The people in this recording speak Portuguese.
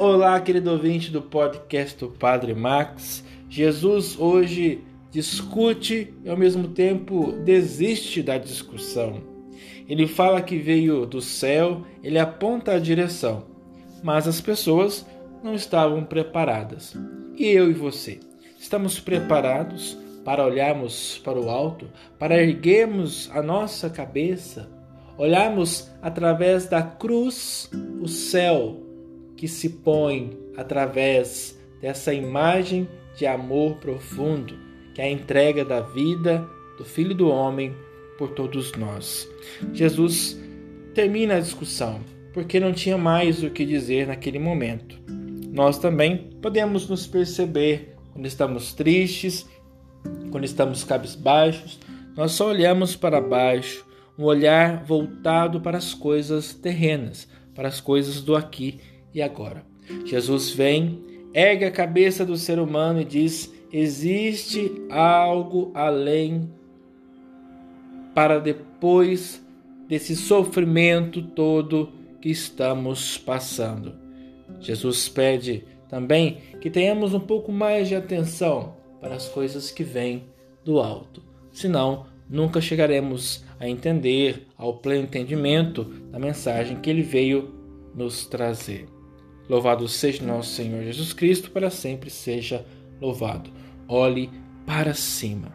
Olá, querido ouvinte do podcast do Padre Max. Jesus hoje discute e ao mesmo tempo desiste da discussão. Ele fala que veio do céu, ele aponta a direção, mas as pessoas não estavam preparadas. E eu e você, estamos preparados para olharmos para o alto, para erguermos a nossa cabeça, olharmos através da cruz o céu que se põe através dessa imagem de amor profundo, que é a entrega da vida do Filho do Homem por todos nós. Jesus termina a discussão, porque não tinha mais o que dizer naquele momento. Nós também podemos nos perceber quando estamos tristes, quando estamos cabisbaixos, nós só olhamos para baixo, um olhar voltado para as coisas terrenas, para as coisas do aqui e agora. Jesus vem, ergue a cabeça do ser humano e diz: existe algo além para depois desse sofrimento todo que estamos passando. Jesus pede também que tenhamos um pouco mais de atenção para as coisas que vêm do alto, senão nunca chegaremos a entender, ao pleno entendimento da mensagem que ele veio nos trazer. Louvado seja nosso Senhor Jesus Cristo, para sempre seja louvado. Olhe para cima.